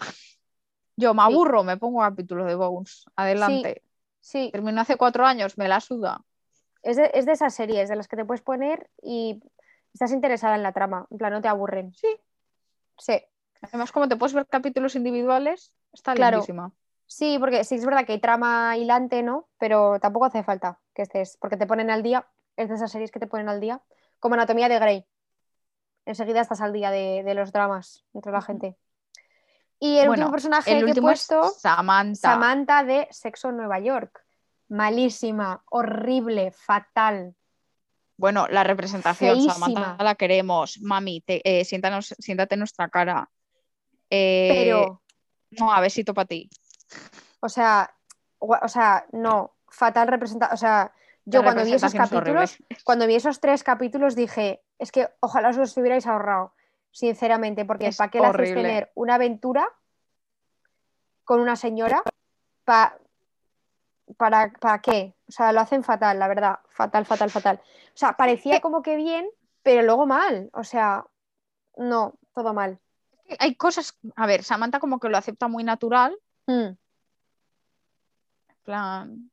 Yo me aburro, me pongo capítulo de Bones. Adelante. Sí, Terminó hace cuatro años, me la suda. es de, es de esas series de las que te puedes poner y estás interesada en la trama. En plan, no te aburren. Sí. Sí. Además, como te puedes ver capítulos individuales, está Claro. lindísima. Sí, porque sí es verdad que hay trama hilante, ¿no? Pero tampoco hace falta que estés, porque te ponen al día, es de esas series que te ponen al día, como Anatomía de Grey. Enseguida estás al día de, de los dramas entre la gente. Y el Bueno, último personaje El que he puesto, es Samantha. Samantha de Sexo en Nueva York. Malísima, horrible, fatal. Bueno, la representación, Feísima. Samantha la queremos. Mami, te- eh, siéntanos- siéntate en nuestra cara. Eh, Pero, No, a besito para ti. o sea, o sea, no, fatal representación. O sea, yo cuando vi esos horrible. capítulos, cuando vi esos tres capítulos dije, es que ojalá os los hubierais ahorrado, sinceramente, porque Es ¿para qué le hacéis horrible. tener una aventura con una señora? Pa- ¿Para, ¿Para qué? O sea, lo hacen fatal, la verdad, fatal, fatal, fatal. O sea, parecía como que bien, pero luego mal. O sea, no, todo mal. Hay cosas, a ver, Samantha como que lo acepta muy natural. Mm, en plan,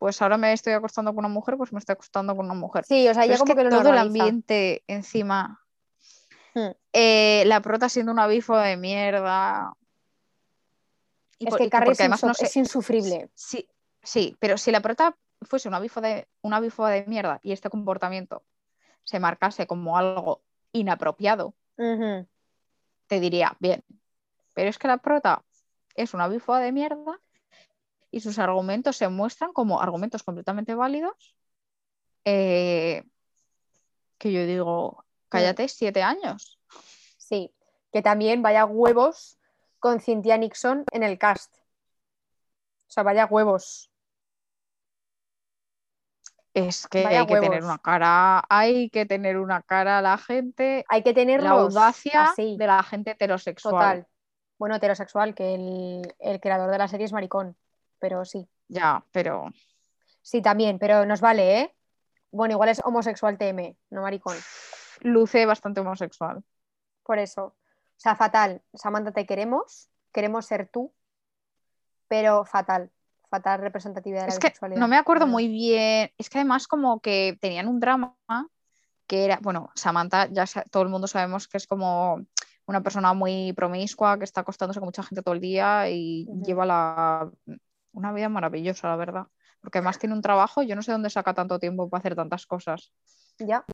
pues ahora me estoy acostando con una mujer, pues me estoy acostando con una mujer. Sí, o sea, ya es como que que, lo todo el ambiente encima. Hmm. Eh, la prota siendo una bifo de mierda. Y Es por- que Carrie es, además inso- no sé- es insufrible. Sí, sí, pero si la prota fuese una bifa de, una bifa de mierda y este comportamiento se marcase como algo inapropiado, te diría, bien. Pero es que la prota es una bifa de mierda y sus argumentos se muestran como argumentos completamente válidos. eh, que yo digo, cállate, siete años. Sí, que también vaya huevos con Cynthia Nixon en el cast. O sea, vaya huevos. Es que Vaya hay que tener una cara, hay que tener una cara a la gente, Hay que tenerlos la audacia así, de la gente heterosexual. total. Bueno, heterosexual, que el, el creador de la serie es maricón, pero sí. Ya, pero Sí, también, pero nos vale, ¿eh? Bueno, igual es homosexual TM, no maricón. luce bastante homosexual. Por eso. O sea, fatal. Samantha, te queremos, queremos ser tú, pero fatal. Fatal representatividad de la que no me acuerdo muy bien. Es que además como que tenían un drama que era, bueno, Samantha, ya todo el mundo sabemos que es como una persona muy promiscua, que está acostándose con mucha gente todo el día y lleva la, una vida maravillosa, la verdad. porque además tiene un trabajo, yo no sé dónde saca tanto tiempo para hacer tantas cosas. Ya.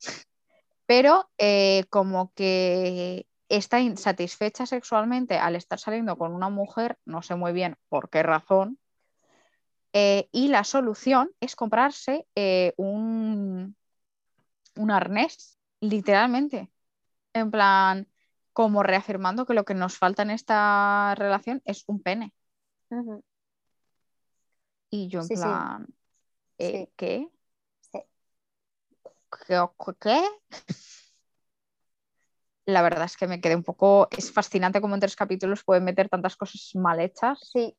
Pero eh, como que está insatisfecha sexualmente al estar saliendo con una mujer, no sé muy bien por qué razón, eh, y la solución es comprarse eh, un, un arnés, literalmente. En plan, como reafirmando que lo que nos falta en esta relación es un pene. Y yo en Sí, sí. plan, eh, Sí. ¿qué? Sí. ¿Qué? ¿Qué? La verdad es que me quedé un poco. Es fascinante cómo en tres capítulos pueden meter tantas cosas mal hechas. Sí,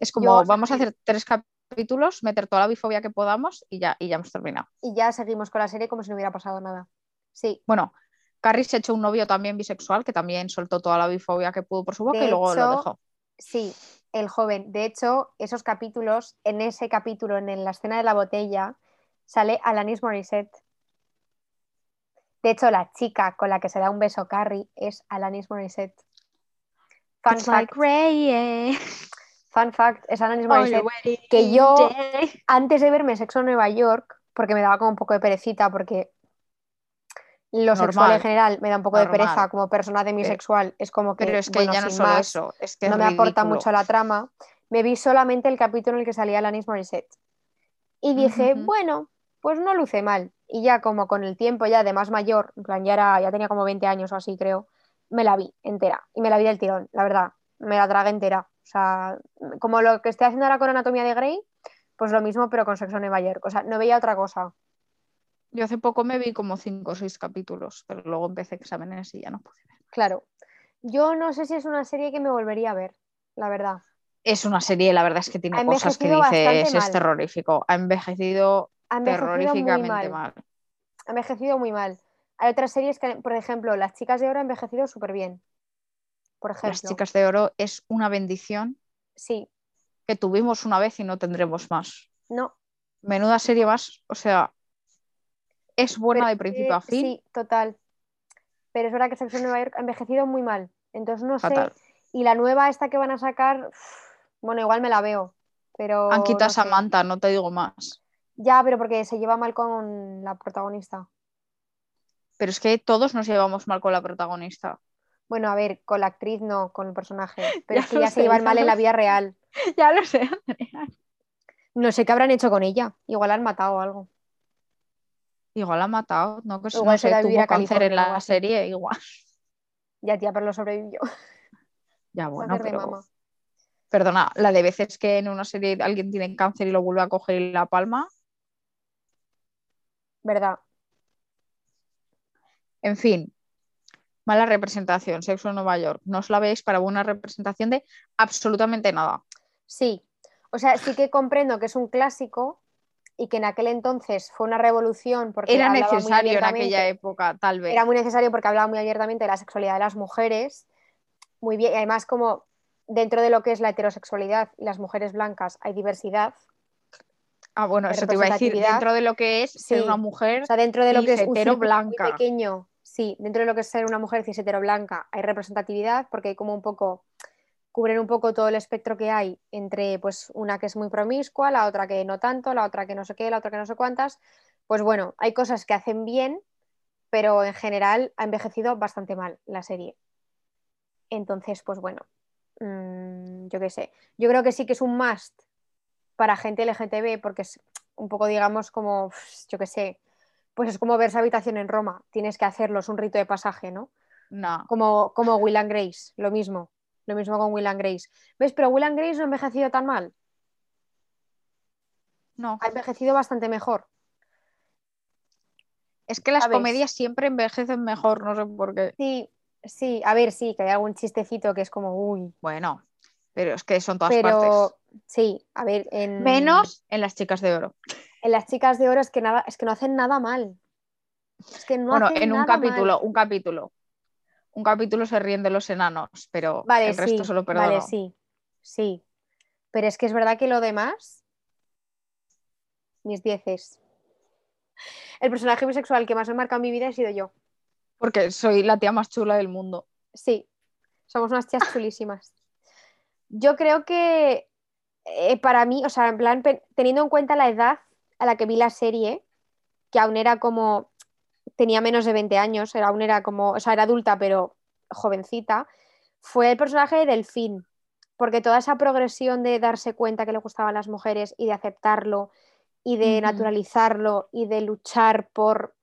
Es como, Yo, vamos a hacer tres capítulos, meter toda la bifobia que podamos y ya, y ya hemos terminado. y ya seguimos con la serie como si no hubiera pasado nada. Sí, Bueno, Carrie se echó un novio también bisexual que también soltó toda la bifobia que pudo por su boca De y luego lo dejó. sí, el joven. De hecho, esos capítulos, en ese capítulo, en la escena de la botella, sale Alanis Morissette. De hecho, la chica con la que se da un beso Carrie es Alanis Morissette. Fun It's fact, like fun fact, es Alanis Morissette. que yo- antes de verme Sexo en Nueva York, porque me daba como un poco de perecita, porque lo sexual en general me da un poco de pereza como persona demisexual, es como que, Pero es que bueno, ya no solo más, eso, es que no es me aporta mucho a la trama. Me vi solamente el capítulo en el que salía Alanis Morissette. Y dije, bueno, pues no luce mal. Y ya como con el tiempo, ya de más mayor, en plan, ya, era, ya tenía como 20 años o así, creo, me la vi entera. Y me la vi del tirón, la verdad. Me la tragué entera. O sea, como lo que estoy haciendo ahora con Anatomía de Grey, pues lo mismo, pero con Sexo en Nueva York. O sea, no veía otra cosa. Yo hace poco me vi como cinco o seis capítulos, pero luego empecé exámenes y ya no pude ver. Claro. Yo no sé si es una serie que me volvería a ver, la verdad. Es una serie, la verdad es que tiene cosas que dices, es terrorífico. Ha envejecido Ha envejecido muy terroríficamente mal. mal. Ha envejecido muy mal. Hay otras series que, por ejemplo, Las Chicas de Oro ha envejecido súper bien. Por ejemplo. Las chicas de oro es una bendición Sí, que tuvimos una vez y no tendremos más. no. Menuda serie más, o sea, es buena de principio a fin. Sí, total. Pero es verdad que Sexo en Nueva York ha envejecido muy mal. Entonces no Fatal. sé. Y la nueva esta que van a sacar, bueno, igual me la veo. Pero Han quitado no a sé. Samantha, no te digo más. Ya, pero porque se lleva mal con la protagonista. Pero es que todos nos llevamos mal con la protagonista. Bueno, a ver, con la actriz no, con el personaje. Pero Ya es que ya se llevan ya mal en la vida real. ya lo sé, Andrea. No sé qué habrán hecho con ella. Igual la han matado o algo. Igual la ha matado, no, que, Igual no se tuvo cáncer en la serie, igual. Ya, tía, pero lo sobrevivió. Ya bueno, pero mama. perdona, la de veces que en una serie alguien tiene cáncer y lo vuelve a coger y la palma. ¿Verdad? En fin, mala representación, Sexo en Nueva York. No os la veis para buena representación de absolutamente nada. Sí. O sea, sí que comprendo que es un clásico y que en aquel entonces fue una revolución porque Era hablaba muy necesario en aquella abiertamente- época, tal vez. Era muy necesario porque hablaba muy abiertamente de la sexualidad de las mujeres. Muy bien. Y además, como dentro de lo que es la heterosexualidad y las mujeres blancas hay diversidad. Ah, bueno, eso te iba a decir, dentro de lo que es ser Sí. una mujer O sea, dentro de lo que es un blanca. muy pequeño, sí, dentro de lo que es ser una mujer cis hetero blanca hay representatividad porque hay como un poco cubren un poco todo el espectro que hay entre pues una que es muy promiscua, la otra que no tanto, la otra que no sé qué, la otra que no sé cuántas. Pues bueno, hay cosas que hacen bien, pero en general ha envejecido bastante mal la serie. Entonces, pues bueno, mm, yo qué sé. Yo creo que sí que es un must para gente LGTB porque es un poco, digamos, como, yo qué sé, pues es como verse habitación en Roma. Tienes que hacerlo, es un rito de pasaje, ¿no? No, Como, como Will and Grace, lo mismo. Lo mismo con Will and Grace. ¿Ves? Pero Will and Grace no ha envejecido tan mal. no. Ha envejecido bastante mejor. Es que las ¿sabes? comedias siempre envejecen mejor, no sé por qué. Sí, sí, a ver, sí, que hay algún chistecito que es como, uy. Bueno, pero es que son todas Pero partes. sí, a ver, en, Menos en las chicas de oro. en las chicas de oro es que nada, es que no hacen nada mal. Es que no bueno, hacen en un nada capítulo, mal. un capítulo. Un capítulo se ríen de los enanos, pero Vale, el resto sí, se lo perdono. vale, sí, sí. Pero es que es verdad que lo demás, mis dieces. El personaje bisexual que más me ha marcado en mi vida he sido yo. Porque soy la tía más chula del mundo. Sí, somos unas tías chulísimas. Yo creo que eh, para mí, o sea, en plan, teniendo en cuenta la edad a la que vi la serie, que aún era como, tenía menos de 20 años, era, aún era como, o sea, era adulta, pero jovencita, fue el personaje de Delfín, porque toda esa progresión de darse cuenta que le gustaban las mujeres y de aceptarlo y de naturalizarlo y de luchar por,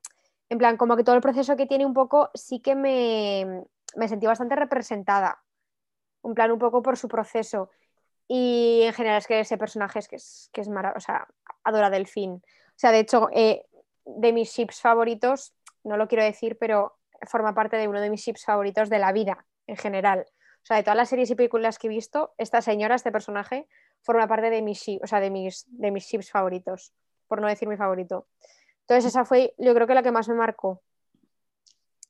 en plan, como que todo el proceso que tiene un poco, sí que me, me sentí bastante representada, un plan un poco por su proceso. Y en general es que ese personaje es que es, que es maravilloso, o sea, adora Delfín. O sea, de hecho, eh, de mis ships favoritos, no lo quiero decir, pero forma parte de uno de mis ships favoritos de la vida en general. O sea, de todas las series y películas que he visto, esta señora, este personaje, forma parte de mis, o sea, de mis, de mis ships favoritos, por no decir mi favorito. Entonces, esa fue, yo creo que la que más me marcó.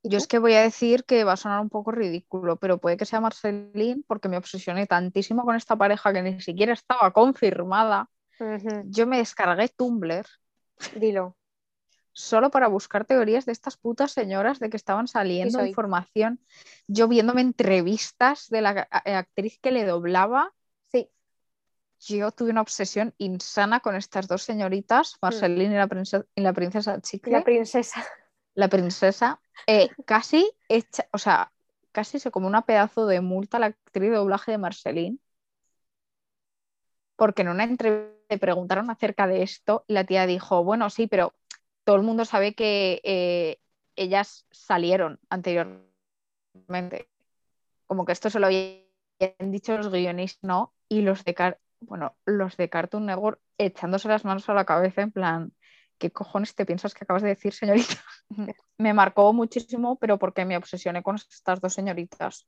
Yo es que voy a decir que va a sonar un poco ridículo, pero puede que sea Marceline porque me obsesioné tantísimo con esta pareja que ni siquiera estaba confirmada. Yo me descargué Tumblr. Dilo. Solo para buscar teorías de estas putas señoras de que estaban saliendo información. Yo viéndome entrevistas de la eh, actriz que le doblaba. Sí. Yo tuve una obsesión insana con estas dos señoritas, hmm. Marceline y, la princesa, y la princesa Chicle. La princesa. La princesa. Eh, casi hecha, o sea, casi se como una pedazo de multa la actriz de doblaje de Marceline. Porque en una entrevista le preguntaron acerca de esto y la tía dijo, bueno, sí, pero todo el mundo sabe que eh, ellas salieron anteriormente. Como que esto se lo habían dicho los guionistas, ¿no? Y los de, bueno, los de Cartoon Network echándose las manos a la cabeza en plan, ¿qué cojones te piensas que acabas de decir, señorita? me marcó muchísimo, pero porque me obsesioné con estas dos señoritas.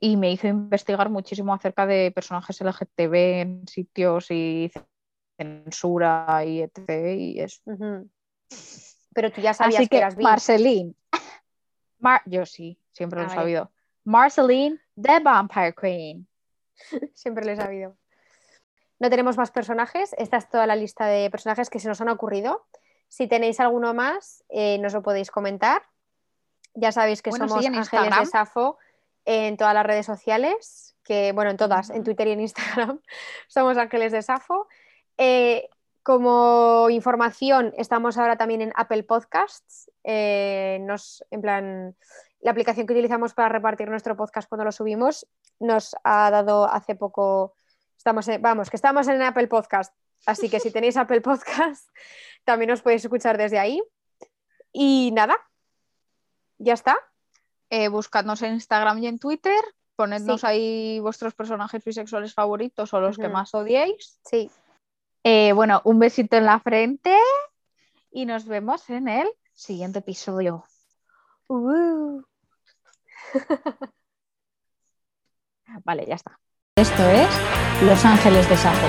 y me hizo investigar muchísimo acerca de personajes LGTB en sitios y censura y etc. Y eso. Pero tú ya sabías que, eras Marceline. Yo sí, siempre lo he sabido. Marceline, the Vampire Queen. siempre lo he sabido. No tenemos más personajes. Esta es toda la lista de personajes que se nos han ocurrido. Si tenéis alguno más, eh, nos lo podéis comentar. Ya sabéis que somos Ángeles de Safo en todas las redes sociales, que bueno, en todas, en Twitter y en Instagram, somos Ángeles de Safo. Eh, como información, estamos ahora también en Apple Podcasts. Eh, nos, en plan, la aplicación que utilizamos para repartir nuestro podcast cuando lo subimos nos ha dado hace poco. Estamos vamos, que estamos en Apple Podcast. Así que si tenéis Apple Podcast, también os podéis escuchar desde ahí. Y nada, ya está. Eh, buscadnos en Instagram y en Twitter. Ponednos ahí vuestros personajes bisexuales favoritos o los que más odiéis. Sí. Eh, bueno, un besito en la frente y nos vemos en el siguiente episodio. Uh. vale, ya está. Esto es Los Ángeles de Sapo.